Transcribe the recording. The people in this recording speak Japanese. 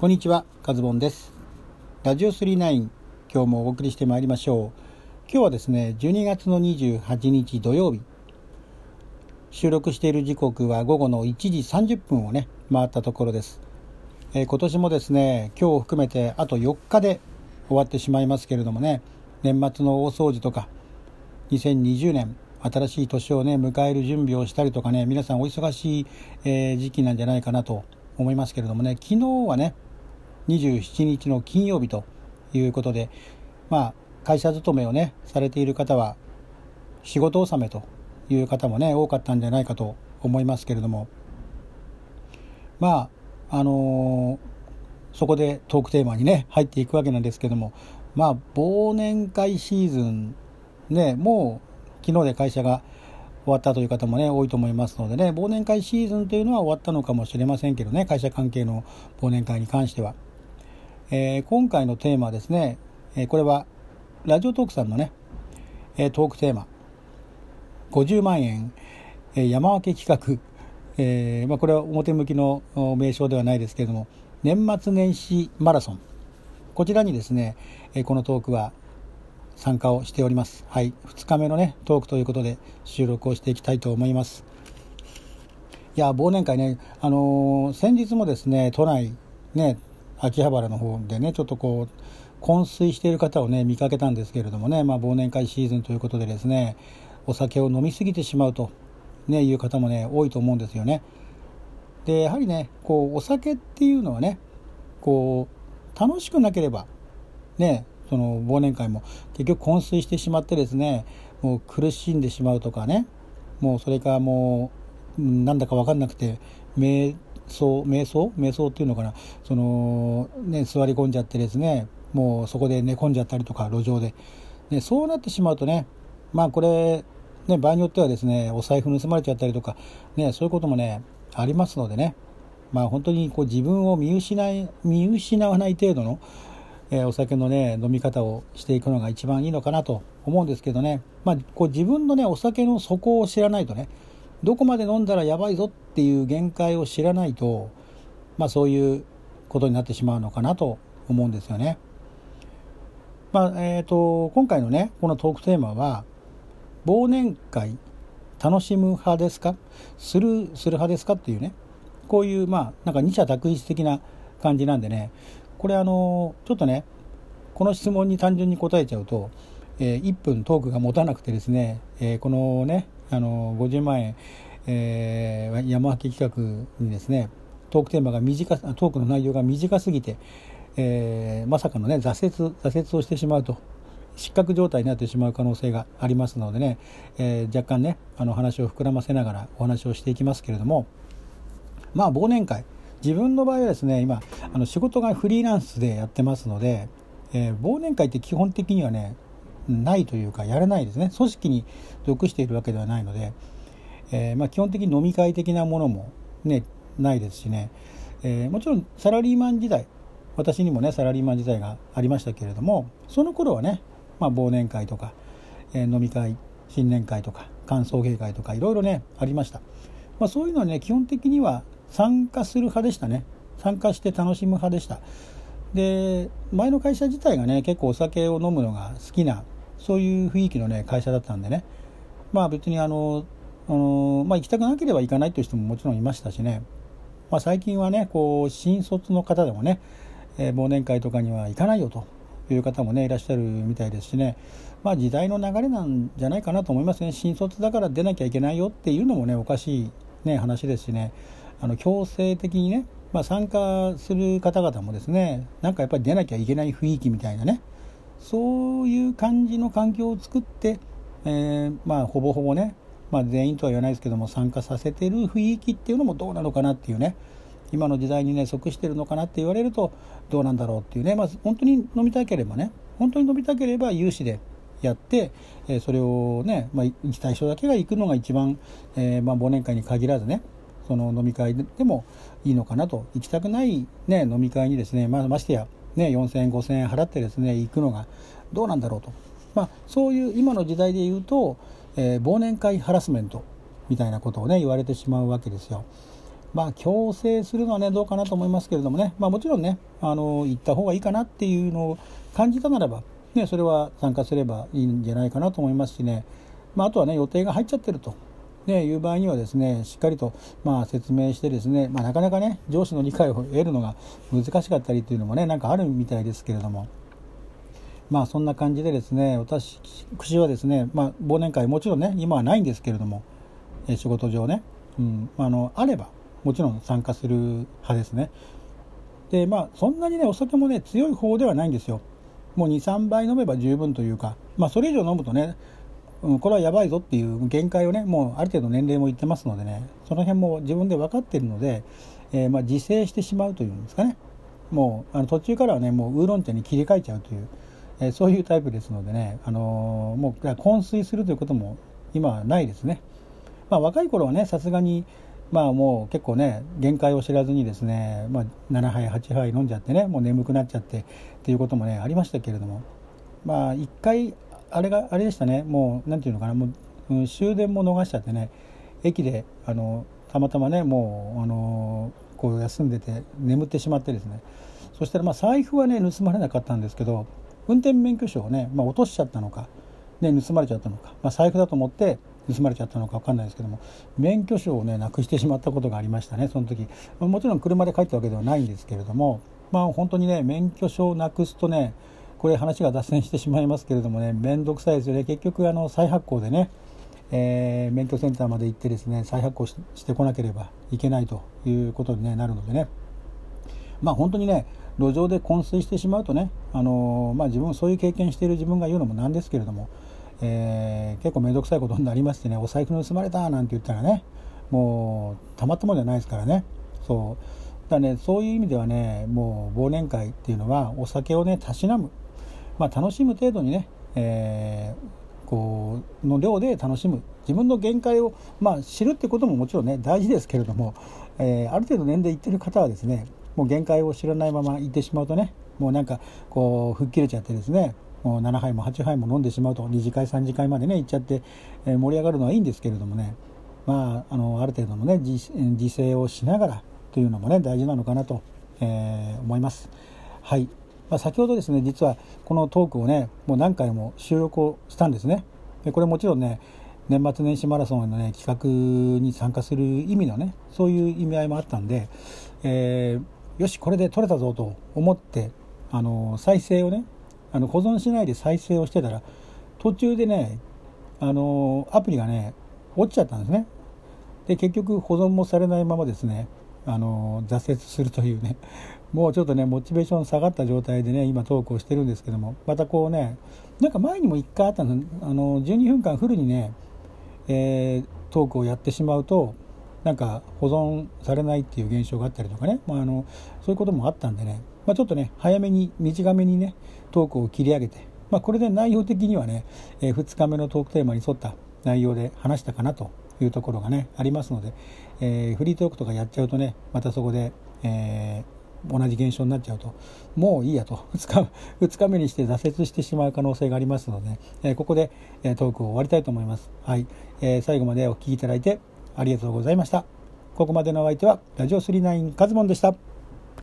こんにちは、カズボンです。ラジオ39、今日もお送りしてまいりましょう。今日はですね、12月の28日土曜日。収録している時刻は午後の1時30分をね、回ったところです。えー今年もですね、今日を含めてあと4日で終わってしまいますけれどもね、年末の大掃除とか、2020年、新しい年をね、迎える準備をしたりとかね、皆さんお忙しい、えー時期なんじゃないかなと思いますけれどもね、昨日はね、27日の金曜日ということで、まあ、会社勤めをね、されている方は、仕事納めという方もね、多かったんじゃないかと思いますけれども、まあ、あのーそこでトークテーマにね、入っていくわけなんですけども、まあ、忘年会シーズン、ね、もう昨日で会社が終わったという方もね、多いと思いますのでね、忘年会シーズンというのは終わったのかもしれませんけどね、会社関係の忘年会に関しては。えー今回のテーマはですね、えーこれはラジオトークさんのね、えートークテーマ、50万円、えー山分け企画、えーまあ、これは表向きの名称ではないですけれども、年末年始マラソン、こちらにですね、えーこのトークは参加をしております。はい、2日目のね、トークということで収録をしていきたいと思います。いや、忘年会ね、あのー先日もですね、都内、ね、秋葉原の方でね、ちょっとこう、昏睡している方をね、見かけたんですけれどもね、まあ、忘年会シーズンということでですね、お酒を飲みすぎてしまうと、ね、いう方もね、多いと思うんですよね。で、やはりね、こう、お酒っていうのはね、こう、楽しくなければ、ね、その忘年会も結局昏睡してしまってですね、もう苦しんでしまうとかね、もうそれかもう、なんだか分かんなくて、瞑想、瞑想？瞑想っていうのかな、その、ね、座り込んじゃってですね、もうそこで寝込んじゃったりとか、路上で。ね、そうなってしまうとね、まあこれ、ね、場合によってはですね、お財布盗まれちゃったりとか、ね、そういうこともね、ありますのでね、まあ本当にこう自分を見失い、見失わない程度の、えーお酒のね、飲み方をしていくのが一番いいのかなと思うんですけどね、まあこう自分のね、お酒の底を知らないとね、どこまで飲んだらやばいぞっていう限界を知らないと、まあそういうことになってしまうのかなと思うんですよね。まあ、えっ、と、今回のね、このトークテーマは、忘年会楽しむ派ですか？する、する派ですかっていうね、こういう、まあ、なんか二者択一的な感じなんでね、これあの、ちょっとね、この質問に単純に答えちゃうと、えー1分トークが持たなくてですね、えーこのね、あの、50万円、えー山分け企画にですね、トークテーマが短す、トークの内容が短すぎて、えーまさかのね、挫折、挫折をしてしまうと、失格状態になってしまう可能性がありますのでね、えー若干ね、あの話を膨らませながらお話をしていきますけれども、まあ忘年会、自分の場合はですね、今、あの仕事がフリーランスでやってますので、えー忘年会って基本的にはね、ないというか、やらないですね。組織に属しているわけではないので、えーまあ、基本的に飲み会的なものも、ね、ないですしね、えーもちろんサラリーマン時代、私にもね、サラリーマン時代がありましたけれども、その頃はね、まあ、忘年会とか、えー飲み会、新年会とか、歓送迎会とか、いろいろね、ありました。まあ、そういうのはね、基本的には参加する派でしたね。参加して楽しむ派でした。で、前の会社自体がね、結構お酒を飲むのが好きな、そういう雰囲気のね、会社だったんでね、まあ別にあの、あのまあ行きたくなければ行かないという人ももちろんいましたしね、まあ最近はね、こう、新卒の方でもね、えー忘年会とかには行かないよという方もね、いらっしゃるみたいですしね、まあ時代の流れなんじゃないかなと思いますね。新卒だから出なきゃいけないよっていうのもね、おかしいね、話ですしね、あの、強制的にね、まあ参加する方々もですね、なんかやっぱり出なきゃいけない雰囲気みたいなね、そういう感じの環境を作って、えーまあほぼほぼね、まあ全員とは言わないですけども参加させてる雰囲気っていうのもどうなのかなっていうね、今の時代にね、即してるのかなって言われるとどうなんだろうっていうね、まあ本当に飲みたければね、本当に飲みたければ有志でやって、えーそれをね、まあ行きたい人だけが行くのが一番、えーまあ忘年会に限らずね、その飲み会でもいいのかなと、行きたくない、ね、飲み会にですね、まあ、ましてや、ね、4000円、5000円払ってですね、行くのがどうなんだろうと。まあ、そういう今の時代で言うと、えー忘年会ハラスメントみたいなことをね、言われてしまうわけですよ。まあ、強制するのはね、どうかなと思いますけれどもね、まあ、もちろんね、あの、行った方がいいかなっていうのを感じたならば、ね、それは参加すればいいんじゃないかなと思いますしね、まあ、あとはね、予定が入っちゃってると。ね、いう場合にはですねしっかりと、まあ、説明してですね、まあ、なかなかね上司の理解を得るのが難しかったりというのもねなんかあるみたいですけれどもまあそんな感じでですね私はですね、まあ、忘年会もちろんね今はないんですけれども、え仕事上ね、うん、あのあればもちろん参加する派ですね。で、まあ、そんなにね、お酒もね、強い方ではないんですよ。もう2、3杯飲めば十分というか、まあ、それ以上飲むとね、うん、これはやばいぞっていう限界をね、もうある程度年齢もいってますのでね、その辺も自分で分かっているので、えー、まあ自制してしまうというんですかね。もう、あの途中からはね、もうウーロン茶に切り替えちゃうという、えー、そういうタイプですのでね、あのー、もう昏睡するということも今はないですね。まあ、若い頃はね、さすがに、まあもう結構ね、限界を知らずにですね、まあ、7杯、8杯飲んじゃってね、もう眠くなっちゃってっていうこともね、ありましたけれども、まあ一回、あれが、あれでしたね、もう、なんていうのかな、もう、うん、終電も逃しちゃってね、駅で、あの、たまたまね、もう、あの、こう休んでて眠ってしまってですね、そしたらまあ財布はね、盗まれなかったんですけど、運転免許証をね、まあ、落としちゃったのか、ね、盗まれちゃったのか、まあ、財布だと思って盗まれちゃったのか分かんないですけども免許証をねなくしてしまったことがありましたねその時。もちろん車で帰ったわけではないんですけれどもまあ本当にね免許証をなくすとねこれ話が脱線してしまいますけれどもね面倒くさいですよね。結局あの再発行でねえー、免許センターまで行ってですね再発行してこなければいけないということに、ね、なるのでね。まあ本当にね路上で昏睡してしまうとね、あの、まあ、自分そういう経験している自分が言うのもなんですけれどもえー、結構面倒くさいことになりましてねお財布盗まれたなんて言ったらねもうたまったもんじゃないですからね。そう。だねそういう意味ではねもう忘年会っていうのはお酒をねたしなむ、まあ、楽しむ程度にね、えー、こうの量で楽しむ自分の限界を、まあ、知るってことももちろんね大事ですけれども、えー、ある程度年齢いってる方はですねもう限界を知らないまま行ってしまうとねもうなんかこう吹っ切れちゃってですねもう7杯も8杯も飲んでしまうと2次会3次会までね行っちゃって、えー、盛り上がるのはいいんですけれどもねまああのある程度のね自制をしながらというのもね大事なのかなと、えー、思います。はい、まあ、先ほどですね実はこのトークをねもう何回も収録をしたんですね。でこれもちろんね年末年始マラソンのね企画に参加する意味のねそういう意味合いもあったんで、えー、よしこれで撮れたぞと思ってあの再生をねあの保存しないで再生をしてたら途中でねあのアプリがね落ちちゃったんですねで結局保存もされないままですねあの挫折するというね もうちょっとねモチベーション下がった状態でね今投稿してるんですけどもまたこうねなんか前にも1回あったのあの12分間フルにね、えー、トークをやってしまうとなんか保存されないっていう現象があったりとかね、まあ、あのそういうこともあったんでね、まあ、ちょっとね早めに短めにねトークを切り上げて、まあ、これで内容的にはね、えー、2日目のトークテーマに沿った内容で話したかなというところがねありますので、えー、フリートークとかやっちゃうとねまたそこで、えー、同じ現象になっちゃうともういいやと2日 ,2 日目にして挫折してしまう可能性がありますので、えー、ここで、えトークを終わりたいと思います、はい。えー最後までお聴きいただいてありがとうございました。ここまでのお相手はラジオ39カズモンでした。